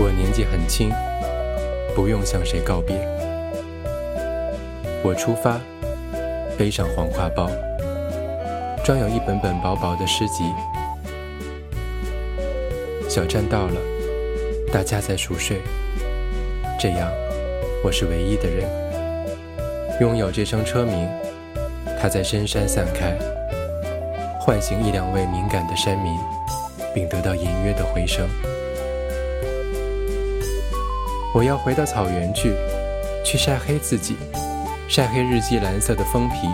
我年纪很轻，不用向谁告别。我出发，背上黄挎包，装有一本本薄薄的诗集。小站到了，大家在熟睡。这样，我是唯一的人，拥有这声车鸣，它在深山散开，唤醒一两位敏感的山民，并得到隐约的回声。我要回到草原去，去晒黑自己，晒黑日记蓝色的封皮。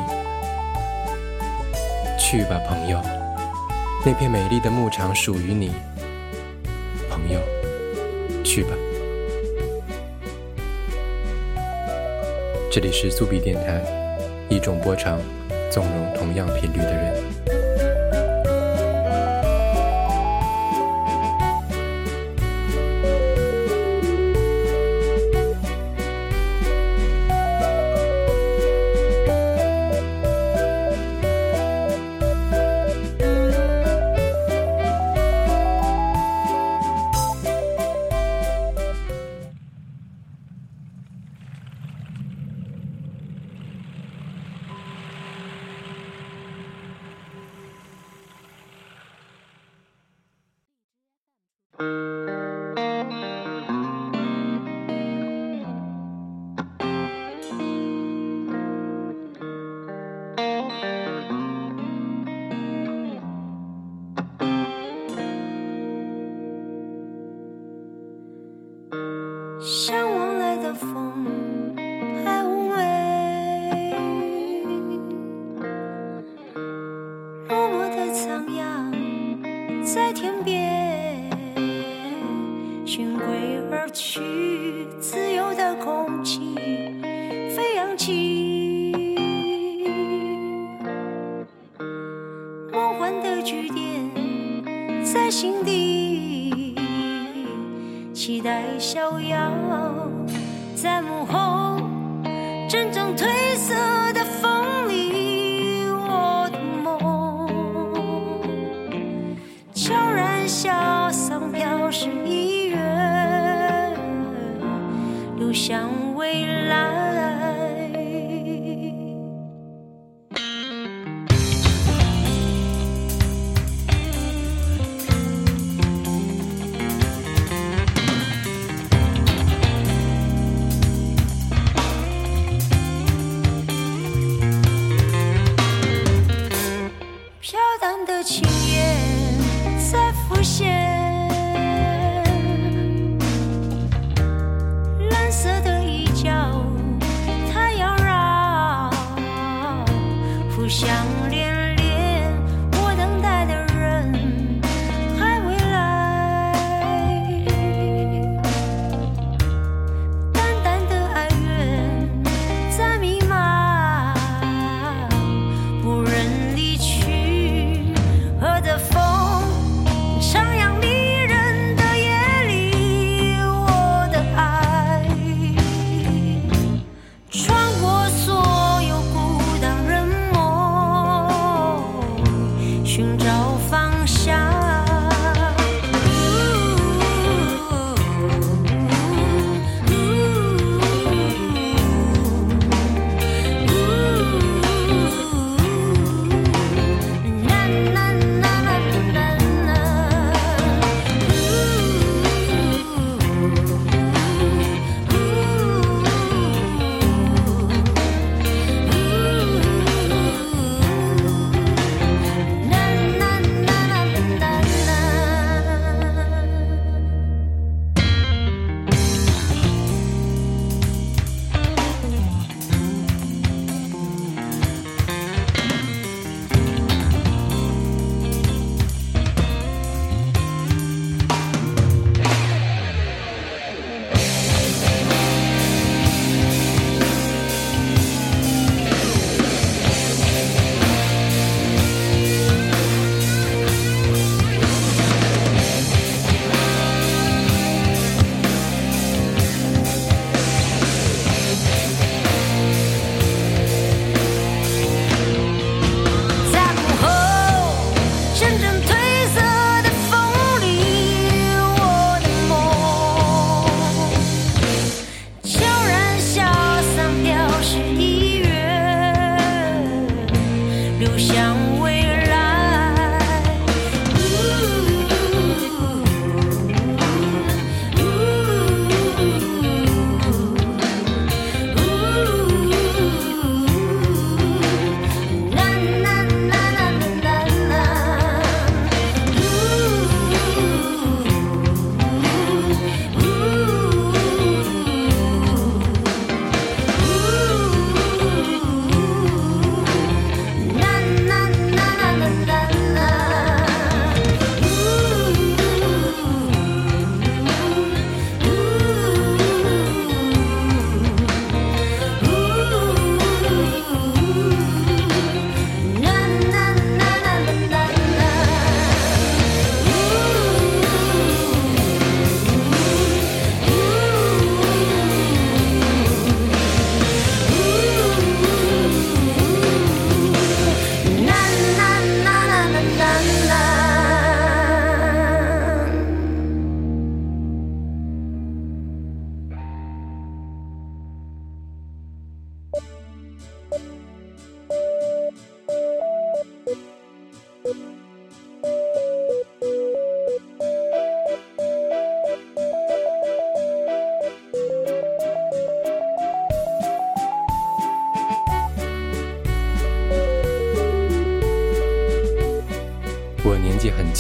去吧，朋友，那片美丽的牧场属于你。朋友，去吧。这里是苏比电台，一种波长，纵容同样频率的人。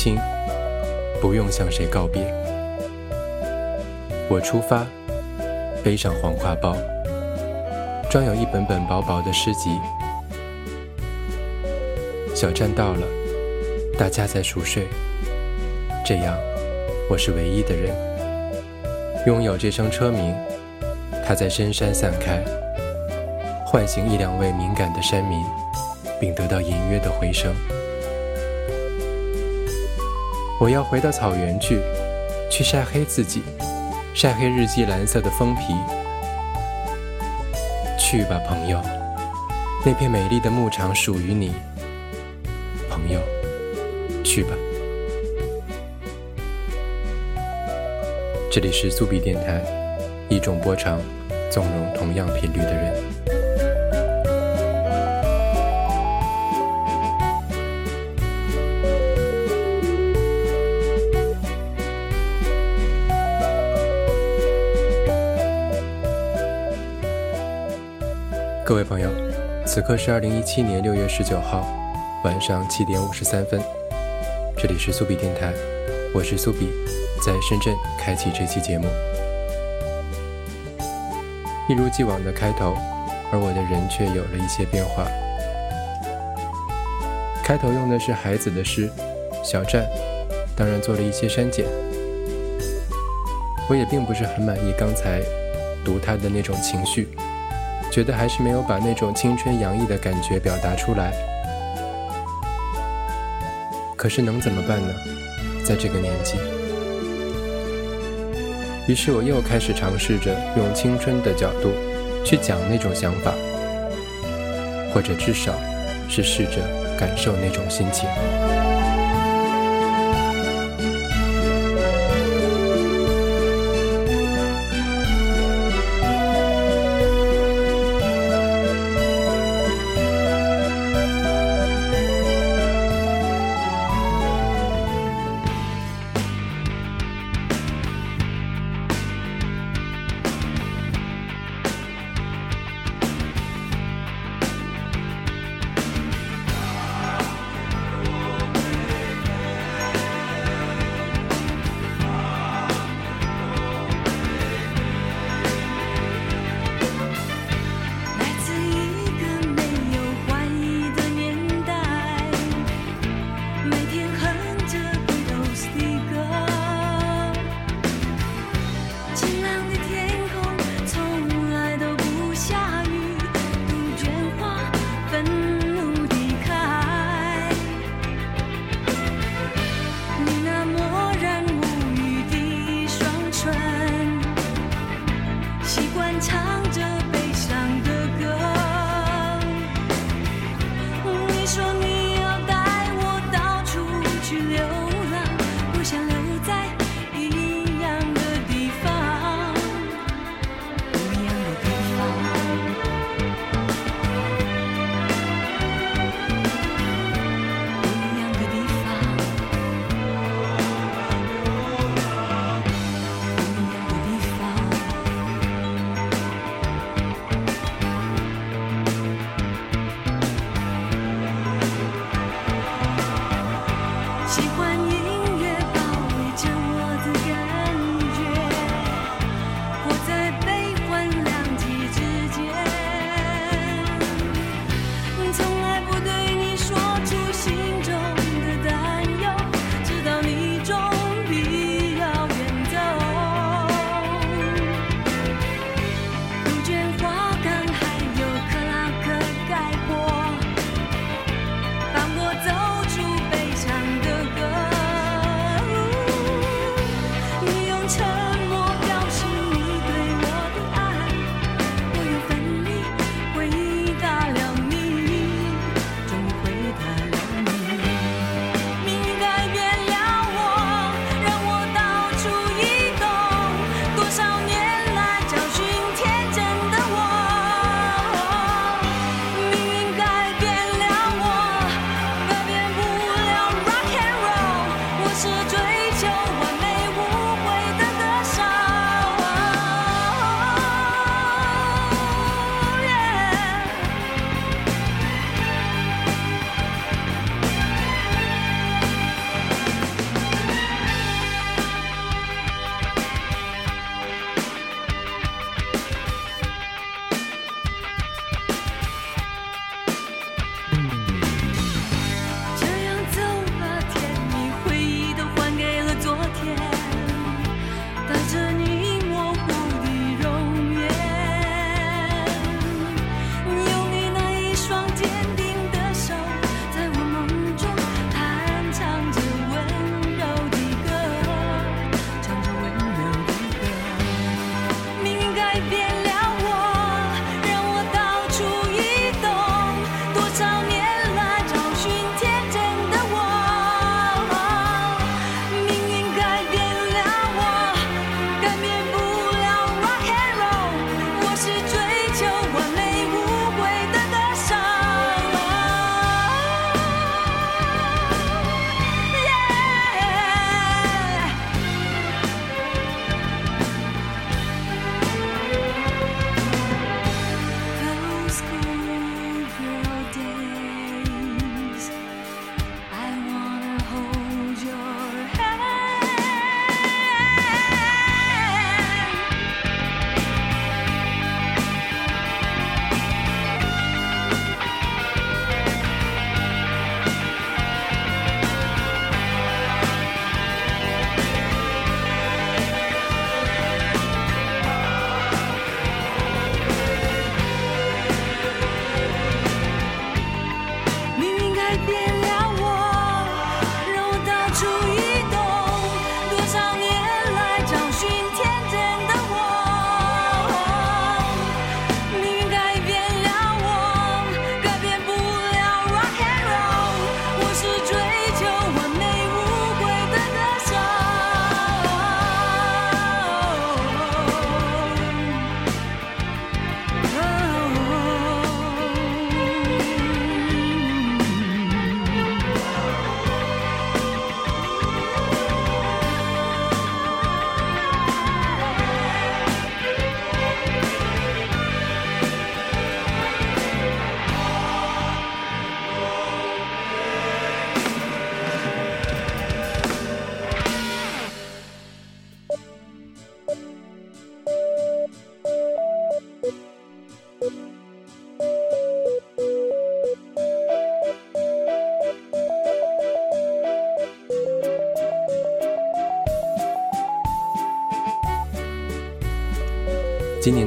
轻，不用向谁告别。我出发，背上黄挎包，装有一本本薄薄的诗集。小站到了，大家在熟睡，这样我是唯一的人，拥有这声车鸣，它在深山散开，唤醒一两位敏感的山民，并得到隐约的回声。我要回到草原去，去晒黑自己，晒黑日记蓝色的封皮。去吧，朋友，那片美丽的牧场属于你。朋友，去吧。这里是苏比电台，一种波长，纵容同样频率的人。各位朋友，此刻是二零一七年六月十九号晚上七点五十三分，这里是苏比电台，我是苏比，在深圳开启这期节目。一如既往的开头，而我的人却有了一些变化。开头用的是孩子的诗《小站》，当然做了一些删减。我也并不是很满意刚才读他的那种情绪。觉得还是没有把那种青春洋溢的感觉表达出来，可是能怎么办呢？在这个年纪，于是我又开始尝试着用青春的角度去讲那种想法，或者至少是试着感受那种心情。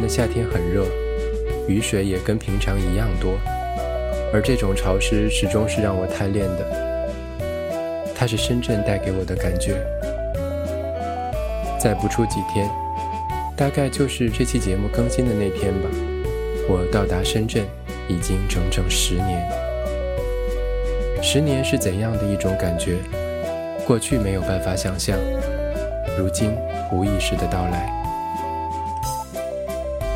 夏天很热，雨水也跟平常一样多，而这种潮湿始终是让我贪恋的。它是深圳带给我的感觉。再不出几天，大概就是这期节目更新的那天吧，我到达深圳已经整整十年。十年是怎样的一种感觉？过去没有办法想象，如今无意识的到来。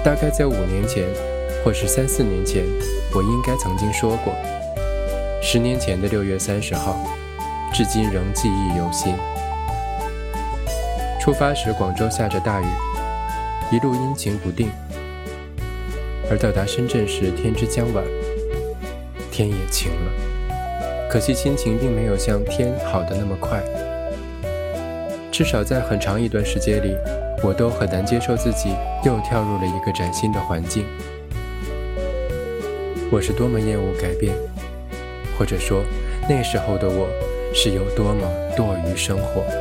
大概在五年前，或是三四年前，我应该曾经说过，十年前的六月三十号，至今仍记忆犹新。出发时，广州下着大雨，一路阴晴不定；而到达深圳时，天之将晚，天也晴了。可惜心情并没有像天好的那么快，至少在很长一段时间里。我都很难接受自己又跳入了一个崭新的环境。我是多么厌恶改变，或者说，那时候的我是有多么堕于生活。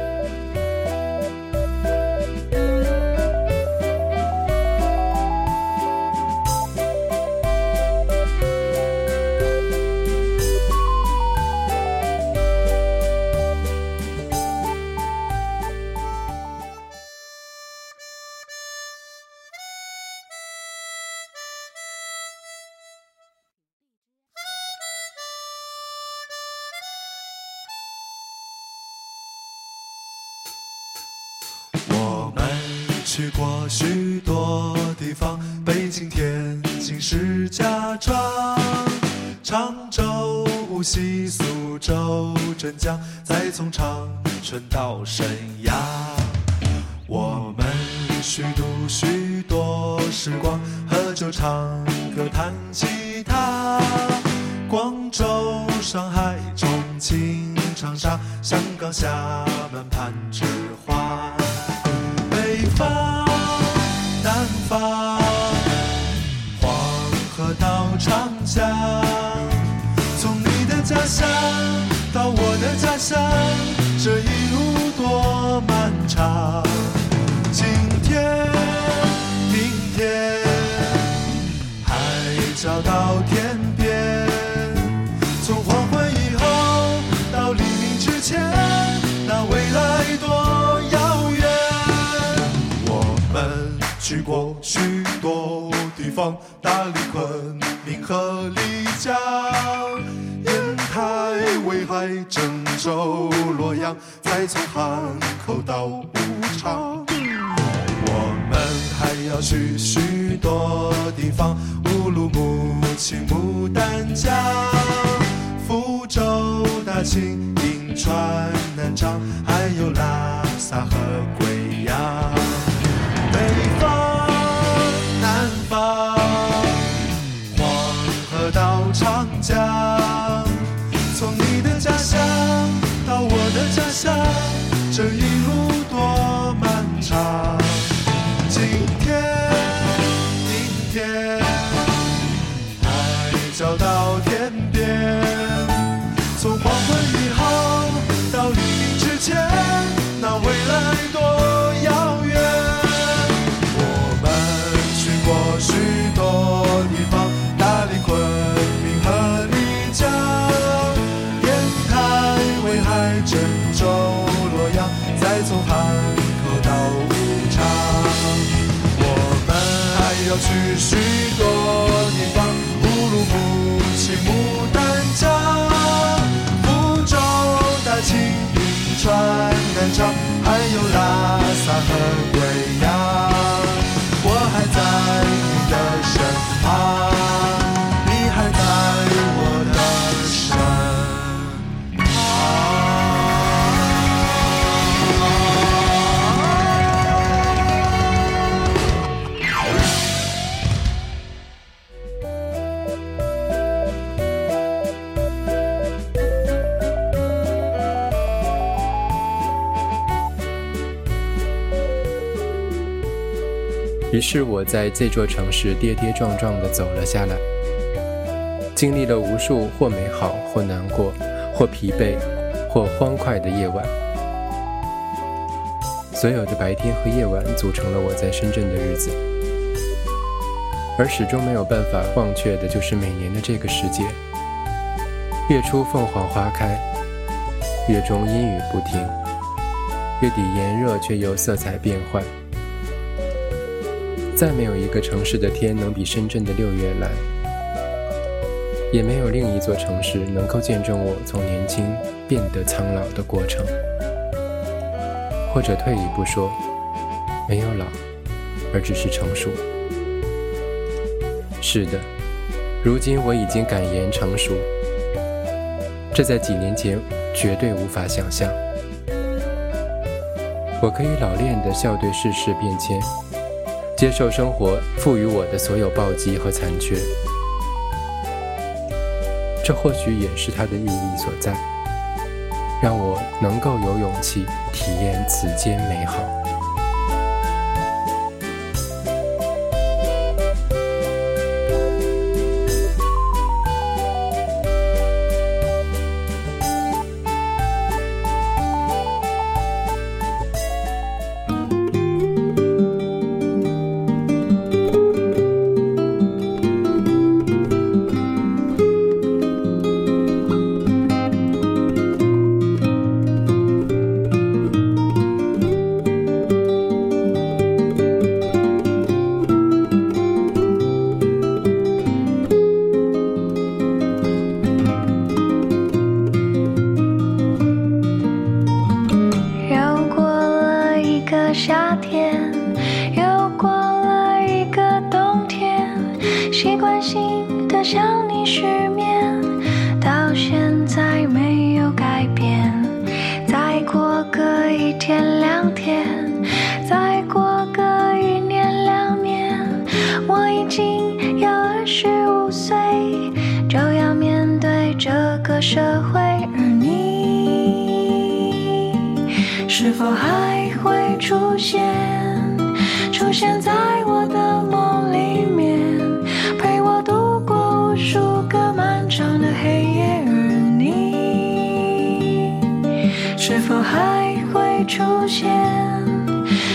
去过许多地方，北京、天津、石家庄、常州、无锡、苏州、镇江，再从长春到沈阳。我们虚度许多时光，喝酒、唱歌、弹吉他。广州、上海、重庆、长沙、香港、厦门、攀枝花。北方长江，从你的家乡到我的家乡，这一路多漫长。今天、明天，海角到天边，从黄昏以后到黎明之前，那未来多遥远。我们去过许多方，大理、昆明和丽江，烟台、威海、郑州、洛阳，再从汉口到武昌。我们还要去许多地方，乌鲁木齐、牡丹江、福州、大庆、银川、南昌，还有拉萨和贵家，从你的家乡到我的家乡，这一路多漫长。要去许多地方，乌鲁木齐、牡丹江、福州、大庆、银川、南昌，还有拉萨和于是我在这座城市跌跌撞撞地走了下来，经历了无数或美好、或难过、或疲惫、或欢快的夜晚。所有的白天和夜晚组成了我在深圳的日子。而始终没有办法忘却的，就是每年的这个时节。月初凤凰花开，月中阴雨不停，月底炎热却又色彩变幻。再没有一个城市的天能比深圳的六月蓝，也没有另一座城市能够见证我从年轻变得苍老的过程。或者退一步说，没有老，而只是成熟。是的，如今我已经敢言成熟，这在几年前绝对无法想象。我可以老练地笑对世事变迁。接受生活赋予我的所有暴击和残缺，这或许也是它的意义所在，让我能够有勇气体验此间美好。想你失眠到现在没有改变再过个一天两天再过个一年两年我已经要二十五岁就要面对这个社会而你。是否还会出现出现在我的梦出现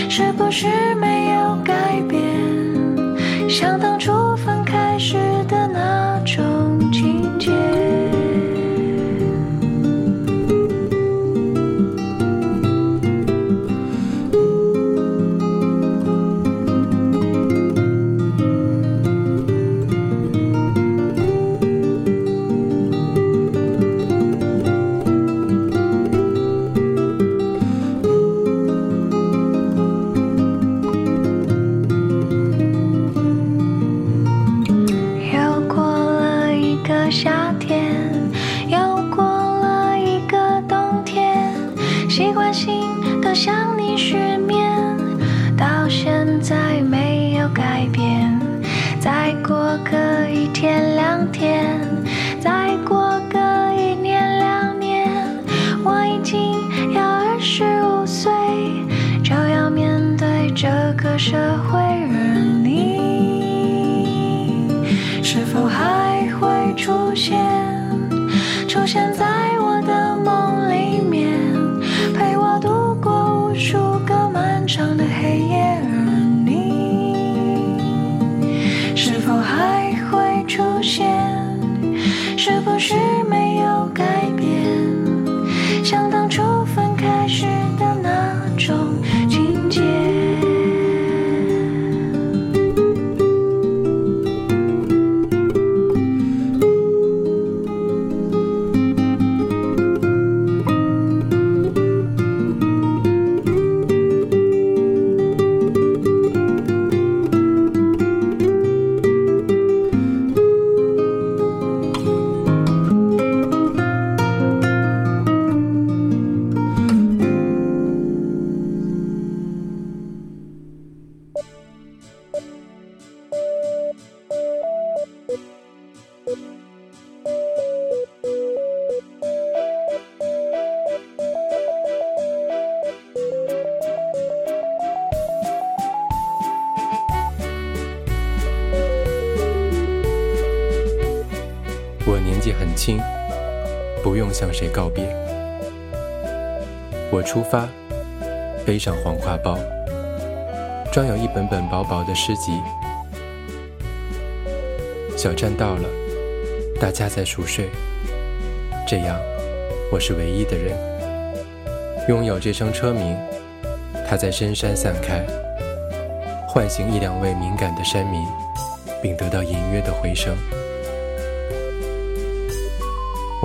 是不是没有改变？像当初分开时的习惯性的向你失眠到现在没有改变再过个一天两天再过个一年两年我已经要二十五岁就要面对这个社会。亲，不用向谁告别？我出发，背上黄挎包，装有一本本薄薄的诗集。小站到了，大家在熟睡，这样我是唯一的人，拥有这声车鸣，它在深山散开，唤醒一两位敏感的山民，并得到隐约的回声。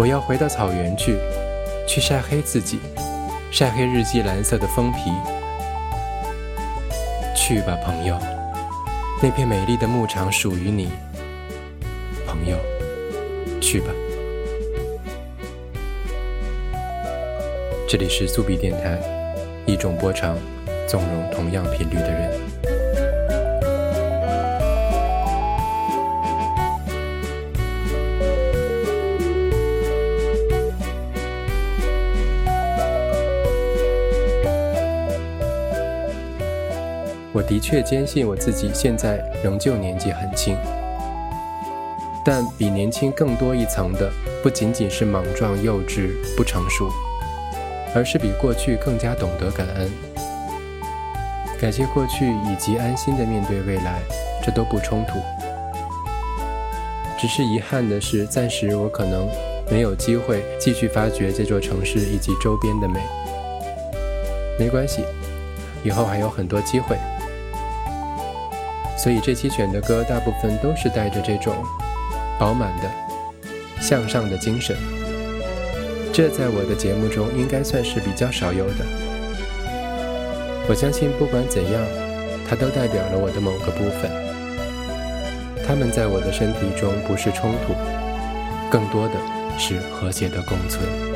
我要回到草原去，去晒黑自己，晒黑日记蓝色的封皮。去吧，朋友，那片美丽的牧场属于你。朋友，去吧。这里是苏比电台，一种波长，纵容同样频率的人。我的确坚信我自己现在仍旧年纪很轻，但比年轻更多一层的，不仅仅是莽撞、幼稚、不成熟，而是比过去更加懂得感恩，感谢过去以及安心的面对未来，这都不冲突。只是遗憾的是，暂时我可能没有机会继续发掘这座城市以及周边的美。没关系，以后还有很多机会。所以这期选的歌大部分都是带着这种饱满的向上的精神，这在我的节目中应该算是比较少有的。我相信不管怎样，它都代表了我的某个部分。它们在我的身体中不是冲突，更多的是和谐的共存。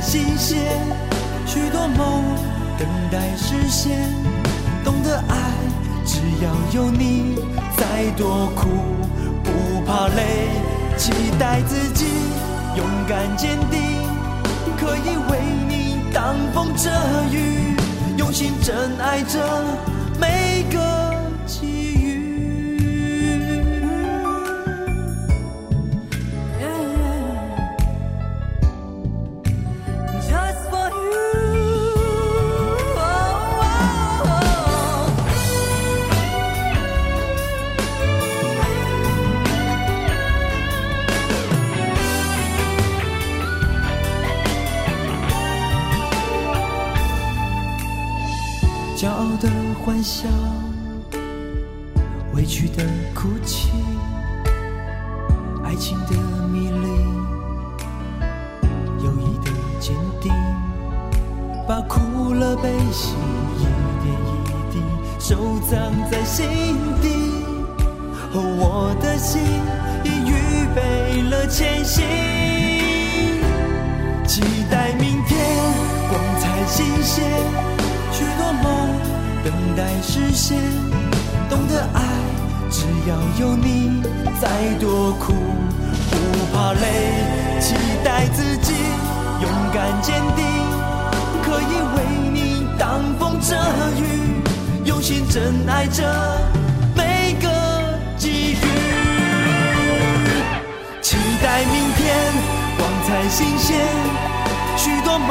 新鲜，许多梦等待实现，懂得爱只要有你，再多苦不怕累，期待自己勇敢坚定，可以为你挡风遮雨。用心真爱着每个。笑，委屈的哭泣，爱情的迷离，友谊的坚定，把苦乐悲喜一点一滴收藏在心底。我的心现，懂得爱，只要有你，再多苦不怕累，期待自己勇敢坚定，可以为你挡风遮雨，用心珍爱着每个机遇。期待明天光彩新鲜，许多梦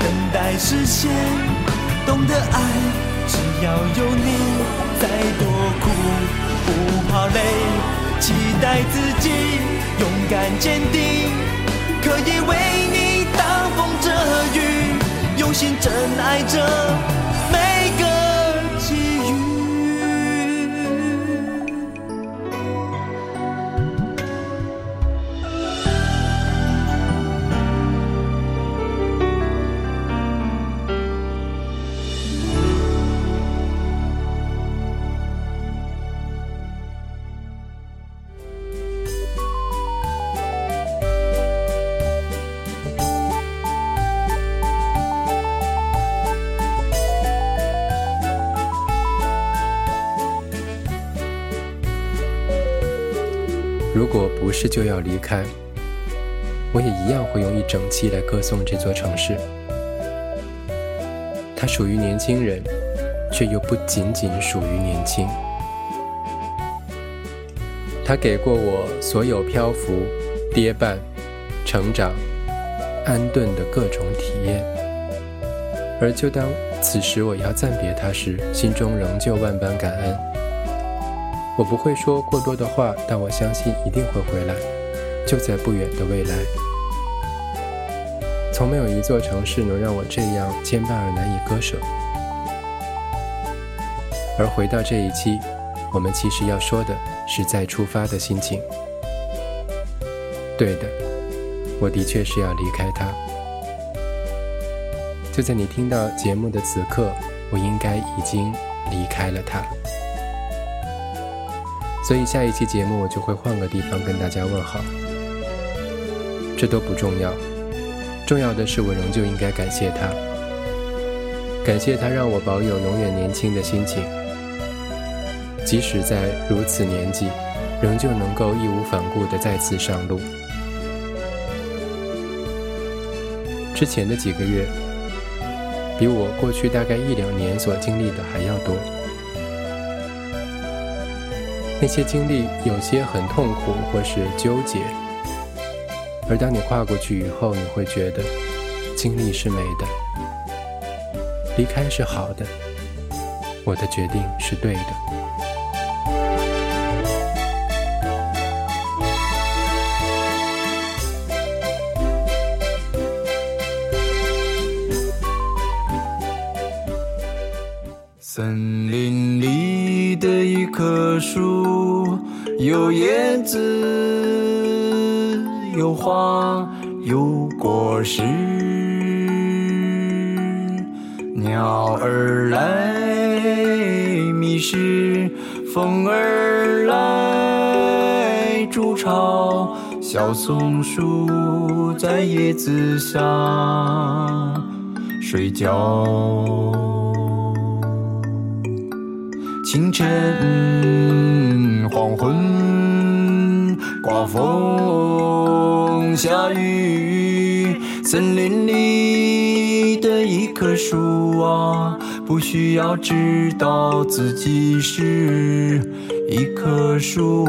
等待实现，懂得爱，要有你，再多苦不怕累，期待自己勇敢坚定，可以为你挡风遮雨，用心真爱着是就要离开，我也一样会用一整期来歌颂这座城市。它属于年轻人，却又不仅仅属于年轻。它给过我所有漂浮、跌绊、成长、安顿的各种体验。而就当此时我要暂别它时，心中仍旧万般感恩。我不会说过多的话，但我相信一定会回来，就在不远的未来。从没有一座城市能让我这样牵绊而难以割舍。而回到这一期，我们其实要说的是再出发的心情。对的，我的确是要离开它。就在你听到节目的此刻，我应该已经离开了它。所以下一期节目我就会换个地方跟大家问好，这都不重要，重要的是我仍旧应该感谢他，感谢他让我保有永远年轻的心情，即使在如此年纪，仍旧能够义无反顾地再次上路。之前的几个月，比我过去大概一两年所经历的还要多。那些经历有些很痛苦或是纠结，而当你跨过去以后，你会觉得经历是美的，离开是好的，我的决定是对的。树，有叶子，有花，有果实。鸟儿来觅食，风儿来筑巢，小松鼠在叶子下睡觉。清晨、黄昏，刮风下雨，森林里的一棵树啊，不需要知道自己是一棵树。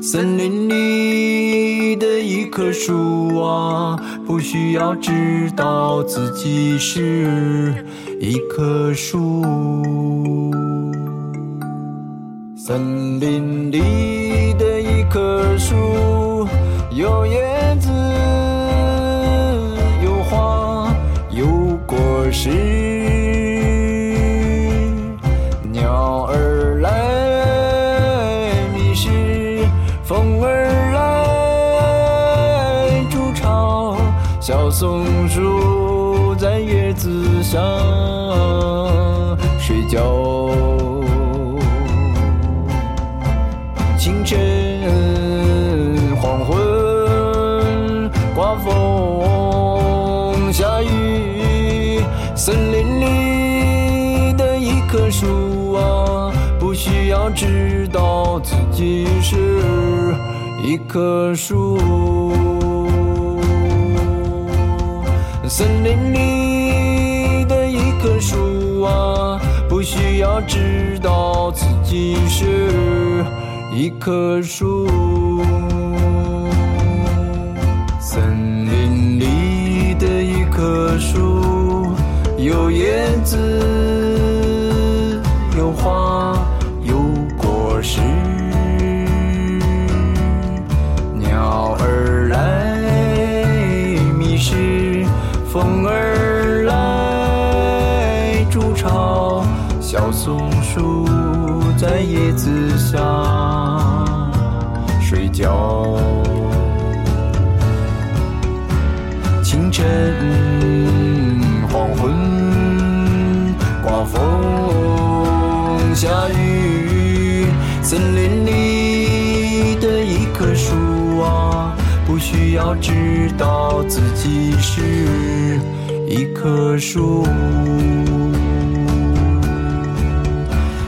森林里的一棵树啊，不需要知道自己是一棵树。森林里的一棵树，有叶子，有花，有果实。鸟儿来觅食，风儿来筑巢，小松鼠在叶子上天、黄昏，刮风下雨，森林里的一棵树啊，不需要知道自己是一棵树。森林里的一棵树啊，不需要知道自己是一棵树。森林里的一棵树，有叶子，有花，有果实。鸟儿来觅食，风儿来筑巢，小松鼠在叶子下黄昏、刮风、下雨，森林里的一棵树啊，不需要知道自己是一棵树。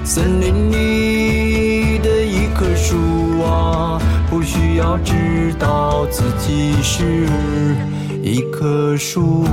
森林里的一棵树啊，不需要知道自己是一棵树。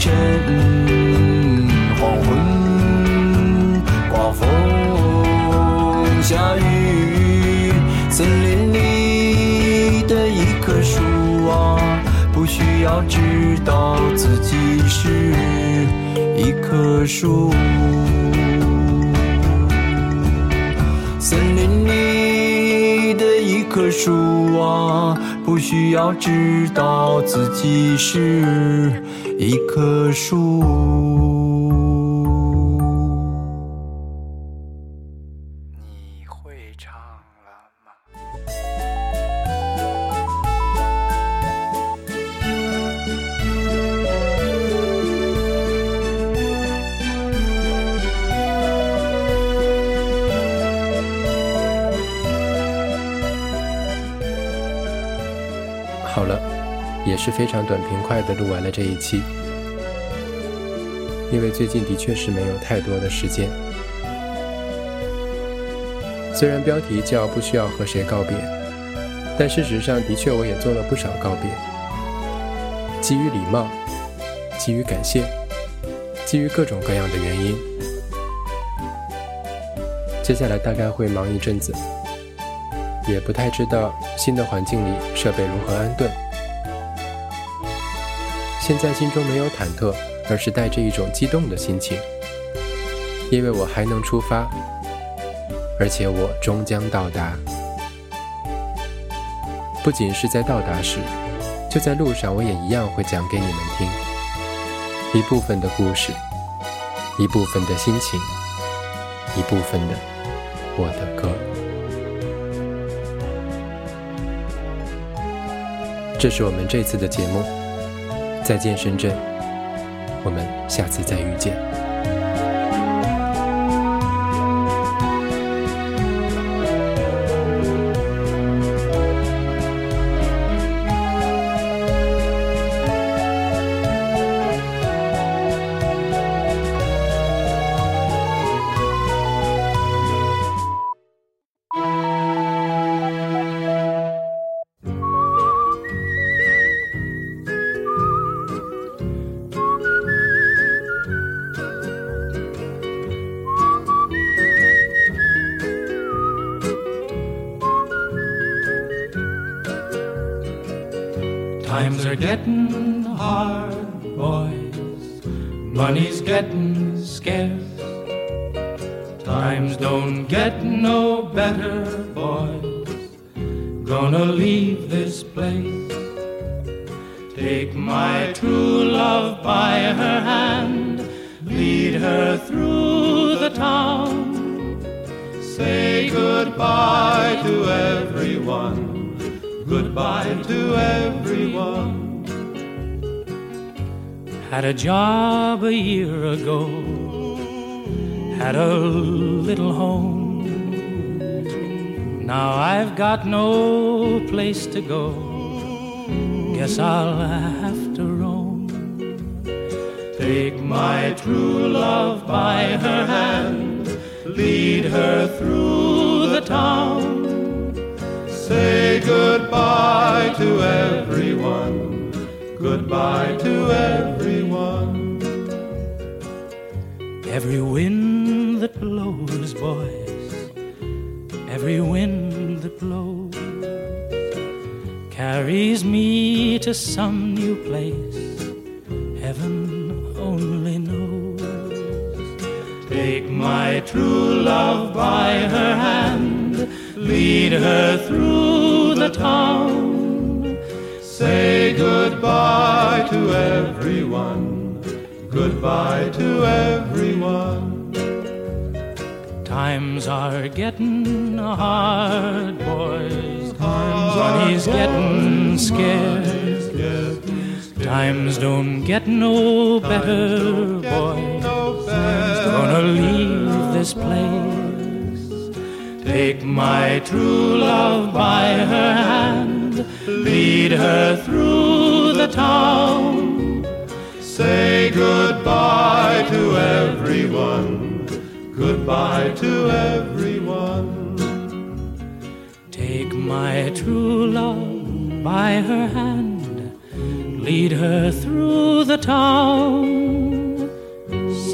晨、黄昏、刮风、下雨，森林里的一棵树啊，不需要知道自己是一棵树。森林里的一棵树啊，不需要知道自己是一棵树。是非常短平快的录完了这一期，因为最近的确是没有太多的时间。虽然标题叫“不需要和谁告别”，但事实上的确我也做了不少告别，基于礼貌，基于感谢，基于各种各样的原因。接下来大概会忙一阵子。也不太知道新的环境里设备如何安顿。现在心中没有忐忑，而是带着一种激动的心情，因为我还能出发，而且我终将到达。不仅是在到达时，就在路上，我也一样会讲给你们听一部分的故事，一部分的心情，一部分的我的歌。这是我们这次的节目，再见深圳，我们下次再遇见。Times are getting hard, boys. Money's getting scarce. Times don't get no better, boys. Gonna leave this place. Take my true love by her hand, lead her through the town. Say goodbye to everyone goodbye to everyone. Had a job a year ago, had a little home. Now I've got no place to go. Guess I'll have to roam. Take my true love by her hand, lead her through the town say goodbye to everyone, goodbye to everyone. Every wind that blows, boys, every wind that blows carries me to some new place. Heaven only knows. Take my true love by her hand lead her through the town. Say goodbye to everyone, goodbye to everyone. Times are getting hard, boys. Times Money's getting scarce. Times don't get no better, boys. Gonna leave this place Take my true love by her hand, lead her through the town. Say goodbye to everyone, goodbye to everyone. Take my true love by her hand, lead her through the town.